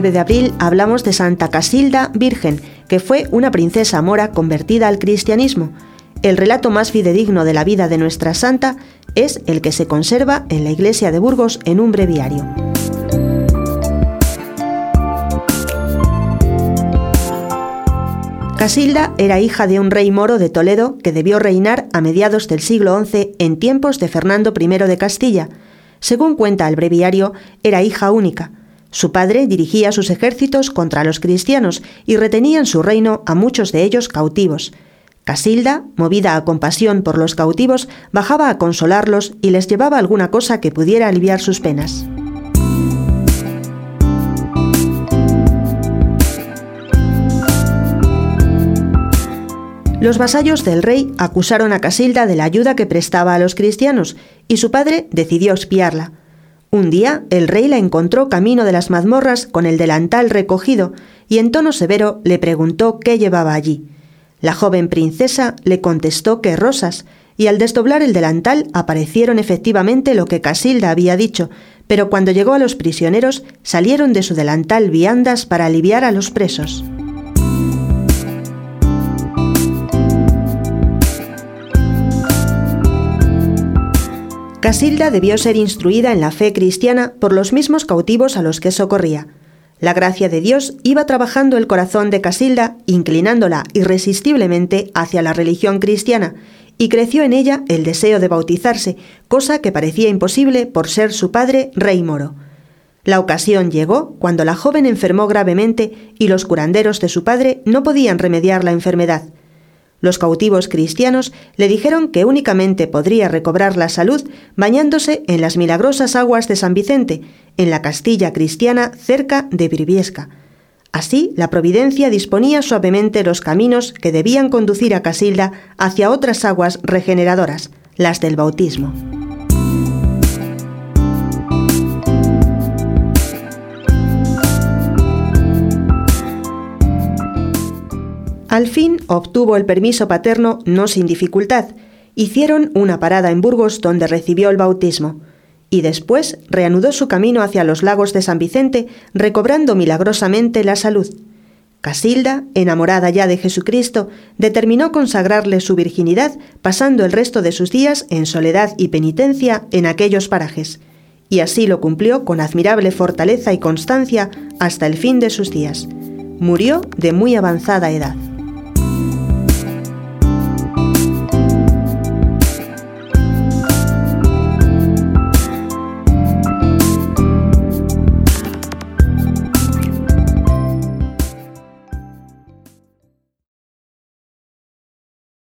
de abril hablamos de Santa Casilda Virgen, que fue una princesa mora convertida al cristianismo. El relato más fidedigno de la vida de nuestra santa es el que se conserva en la iglesia de Burgos en un breviario. Casilda era hija de un rey moro de Toledo que debió reinar a mediados del siglo XI en tiempos de Fernando I de Castilla. Según cuenta el breviario, era hija única. Su padre dirigía sus ejércitos contra los cristianos y retenía en su reino a muchos de ellos cautivos. Casilda, movida a compasión por los cautivos, bajaba a consolarlos y les llevaba alguna cosa que pudiera aliviar sus penas. Los vasallos del rey acusaron a Casilda de la ayuda que prestaba a los cristianos y su padre decidió espiarla. Un día el rey la encontró camino de las mazmorras con el delantal recogido y en tono severo le preguntó qué llevaba allí. La joven princesa le contestó que rosas, y al desdoblar el delantal aparecieron efectivamente lo que Casilda había dicho, pero cuando llegó a los prisioneros salieron de su delantal viandas para aliviar a los presos. Casilda debió ser instruida en la fe cristiana por los mismos cautivos a los que socorría. La gracia de Dios iba trabajando el corazón de Casilda, inclinándola irresistiblemente hacia la religión cristiana, y creció en ella el deseo de bautizarse, cosa que parecía imposible por ser su padre rey moro. La ocasión llegó cuando la joven enfermó gravemente y los curanderos de su padre no podían remediar la enfermedad. Los cautivos cristianos le dijeron que únicamente podría recobrar la salud bañándose en las milagrosas aguas de San Vicente, en la Castilla cristiana cerca de Briviesca. Así, la Providencia disponía suavemente los caminos que debían conducir a Casilda hacia otras aguas regeneradoras, las del bautismo. Al fin obtuvo el permiso paterno no sin dificultad. Hicieron una parada en Burgos donde recibió el bautismo y después reanudó su camino hacia los lagos de San Vicente, recobrando milagrosamente la salud. Casilda, enamorada ya de Jesucristo, determinó consagrarle su virginidad, pasando el resto de sus días en soledad y penitencia en aquellos parajes. Y así lo cumplió con admirable fortaleza y constancia hasta el fin de sus días. Murió de muy avanzada edad.